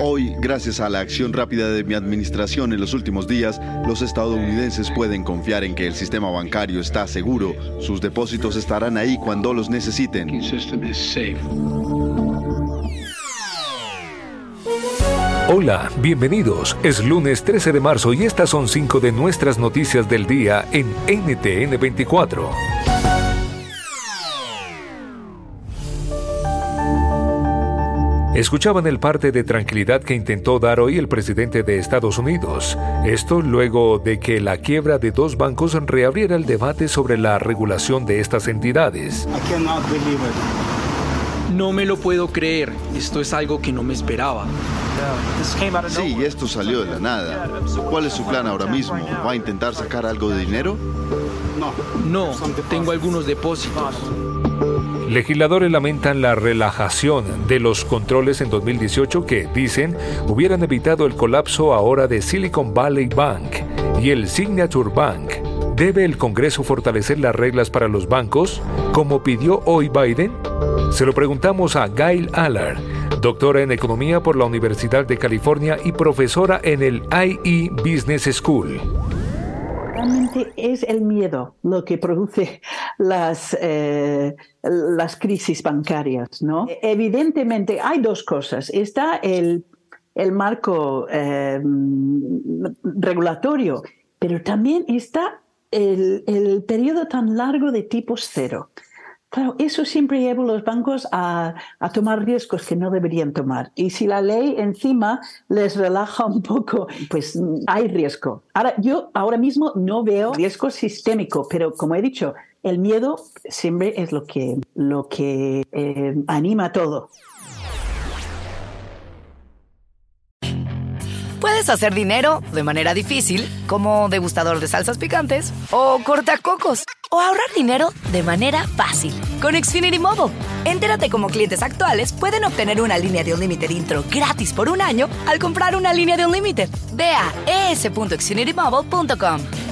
Hoy, gracias a la acción rápida de mi administración en los últimos días, los estadounidenses pueden confiar en que el sistema bancario está seguro. Sus depósitos estarán ahí cuando los necesiten. Hola, bienvenidos. Es lunes 13 de marzo y estas son cinco de nuestras noticias del día en NTN 24. Escuchaban el parte de tranquilidad que intentó dar hoy el presidente de Estados Unidos. Esto luego de que la quiebra de dos bancos reabriera el debate sobre la regulación de estas entidades. No me lo puedo creer. Esto es algo que no me esperaba. Sí, esto salió de la nada. ¿Cuál es su plan ahora mismo? ¿Va a intentar sacar algo de dinero? No, tengo algunos depósitos. Legisladores lamentan la relajación de los controles en 2018 que, dicen, hubieran evitado el colapso ahora de Silicon Valley Bank y el Signature Bank. ¿Debe el Congreso fortalecer las reglas para los bancos, como pidió hoy Biden? Se lo preguntamos a Gail Allard, doctora en Economía por la Universidad de California y profesora en el IE Business School realmente es el miedo lo que produce las, eh, las crisis bancarias, ¿no? Evidentemente hay dos cosas. Está el, el marco eh, regulatorio, pero también está el, el periodo tan largo de tipos cero. Claro, eso siempre lleva a los bancos a, tomar riesgos que no deberían tomar. Y si la ley encima les relaja un poco, pues hay riesgo. Ahora, yo ahora mismo no veo riesgo sistémico, pero como he dicho, el miedo siempre es lo que, lo que eh, anima todo. Puedes hacer dinero de manera difícil, como degustador de salsas picantes o cortacocos, o ahorrar dinero de manera fácil con Xfinity Mobile. Entérate cómo clientes actuales pueden obtener una línea de un límite intro gratis por un año al comprar una línea de un límite. Ve a es.xfinitymobile.com.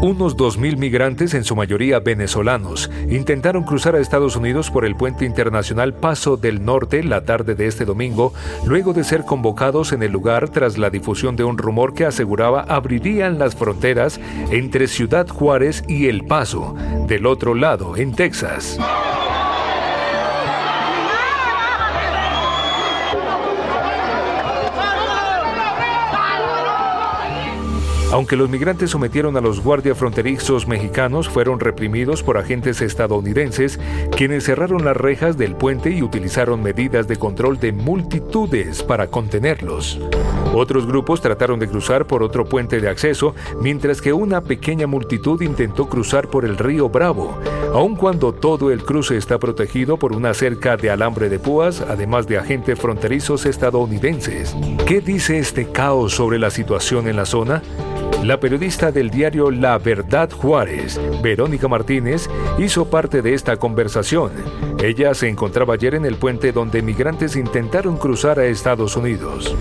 Unos 2.000 migrantes, en su mayoría venezolanos, intentaron cruzar a Estados Unidos por el puente internacional Paso del Norte la tarde de este domingo, luego de ser convocados en el lugar tras la difusión de un rumor que aseguraba abrirían las fronteras entre Ciudad Juárez y El Paso, del otro lado, en Texas. Aunque los migrantes sometieron a los guardias fronterizos mexicanos, fueron reprimidos por agentes estadounidenses, quienes cerraron las rejas del puente y utilizaron medidas de control de multitudes para contenerlos. Otros grupos trataron de cruzar por otro puente de acceso, mientras que una pequeña multitud intentó cruzar por el río Bravo, aun cuando todo el cruce está protegido por una cerca de alambre de púas, además de agentes fronterizos estadounidenses. ¿Qué dice este caos sobre la situación en la zona? La periodista del diario La Verdad Juárez, Verónica Martínez, hizo parte de esta conversación. Ella se encontraba ayer en el puente donde migrantes intentaron cruzar a Estados Unidos.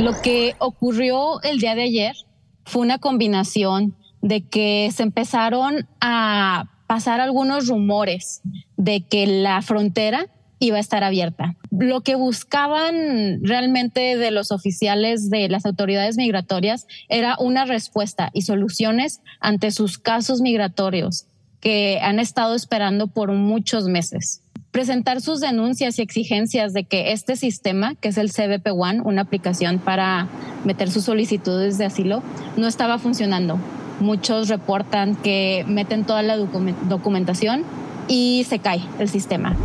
Lo que ocurrió el día de ayer fue una combinación de que se empezaron a pasar algunos rumores de que la frontera iba a estar abierta. Lo que buscaban realmente de los oficiales de las autoridades migratorias era una respuesta y soluciones ante sus casos migratorios que han estado esperando por muchos meses. Presentar sus denuncias y exigencias de que este sistema, que es el CBP One, una aplicación para meter sus solicitudes de asilo, no estaba funcionando. Muchos reportan que meten toda la documentación y se cae el sistema.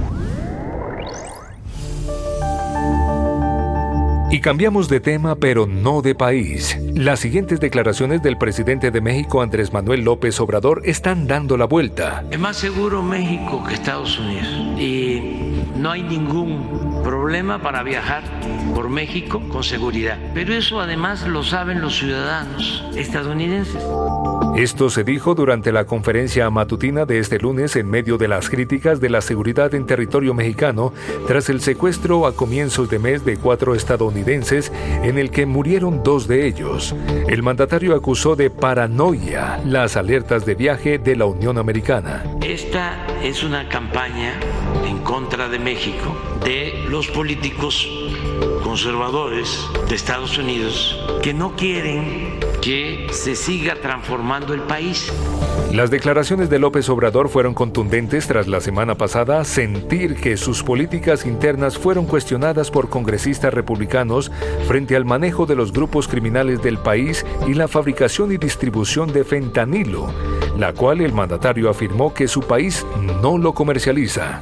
Y cambiamos de tema, pero no de país. Las siguientes declaraciones del presidente de México, Andrés Manuel López Obrador, están dando la vuelta. Es más seguro México que Estados Unidos. Y no hay ningún problema para viajar por México con seguridad. Pero eso además lo saben los ciudadanos estadounidenses. Esto se dijo durante la conferencia matutina de este lunes en medio de las críticas de la seguridad en territorio mexicano tras el secuestro a comienzos de mes de cuatro estadounidenses en el que murieron dos de ellos. El mandatario acusó de paranoia las alertas de viaje de la Unión Americana. Esta es una campaña en contra de México de los políticos conservadores de Estados Unidos que no quieren que se siga transformando el país. Las declaraciones de López Obrador fueron contundentes tras la semana pasada sentir que sus políticas internas fueron cuestionadas por congresistas republicanos frente al manejo de los grupos criminales del país y la fabricación y distribución de fentanilo, la cual el mandatario afirmó que su país no lo comercializa.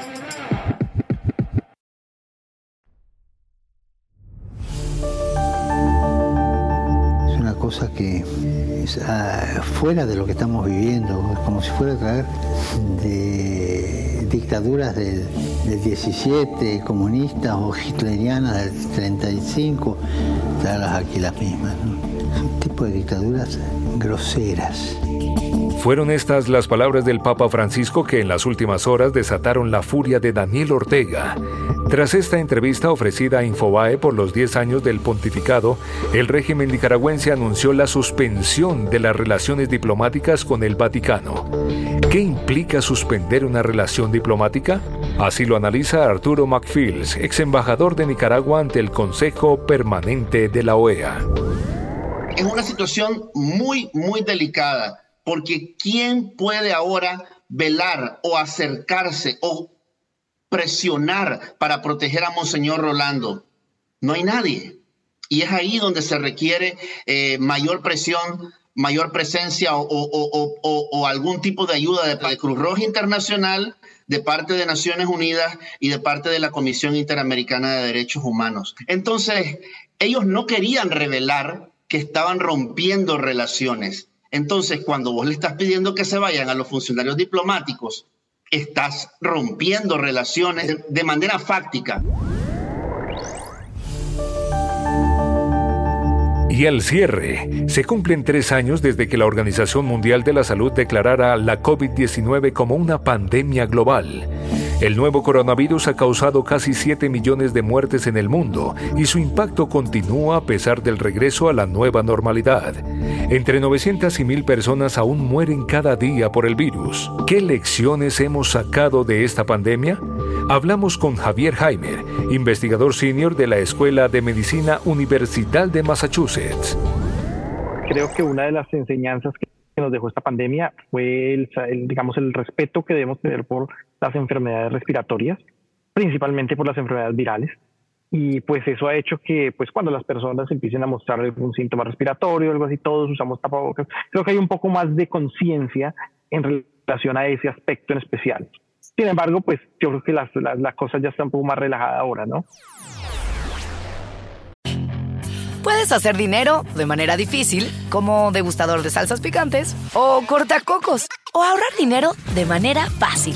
Ah, fuera de lo que estamos viviendo, como si fuera a traer de dictaduras del, 17, comunistas o hitlerianas del 35, traerlas aquí las mismas. tipo de dictaduras groseras. Fueron estas las palabras del Papa Francisco que en las últimas horas desataron la furia de Daniel Ortega. Tras esta entrevista ofrecida a Infobae por los 10 años del pontificado, el régimen nicaragüense anunció la suspensión de las relaciones diplomáticas con el Vaticano. ¿Qué implica suspender una relación diplomática? Así lo analiza Arturo McFields, ex embajador de Nicaragua ante el Consejo Permanente de la OEA. Es una situación muy, muy delicada porque ¿quién puede ahora velar o acercarse o presionar para proteger a Monseñor Rolando? No hay nadie. Y es ahí donde se requiere eh, mayor presión, mayor presencia o, algún tipo de ayuda de, de Cruz Roja Internacional, de parte de Naciones Unidas y de parte de la Comisión Interamericana de Derechos Humanos. Entonces, ellos no querían revelar que estaban rompiendo relaciones. Entonces, cuando vos le estás pidiendo que se vayan a los funcionarios diplomáticos, estás rompiendo relaciones de manera fáctica. Y al cierre, se cumplen tres años desde que la Organización Mundial de la Salud declarara la COVID-19 como una pandemia global. El nuevo coronavirus ha causado casi 7 millones de muertes en el mundo y su impacto continúa a pesar del regreso a la nueva normalidad. Entre 900 y 1000 personas aún mueren cada día por el virus. ¿Qué lecciones hemos sacado de esta pandemia? Hablamos con Javier Heimer, investigador senior de la Escuela de Medicina Universidad de Massachusetts. Creo que una de las enseñanzas que nos dejó esta pandemia fue el, digamos el respeto que debemos tener por las enfermedades respiratorias, principalmente por las enfermedades virales. Y pues eso ha hecho que pues cuando las personas empiecen a mostrar algún síntoma respiratorio, algo así, todos usamos tapabocas. Creo que hay un poco más de conciencia en relación a ese aspecto en especial. Sin embargo, pues yo creo que las, las, las cosas ya están un poco más relajadas ahora, ¿no? Puedes hacer dinero de manera difícil, como degustador de salsas picantes, o cortacocos, o ahorrar dinero de manera fácil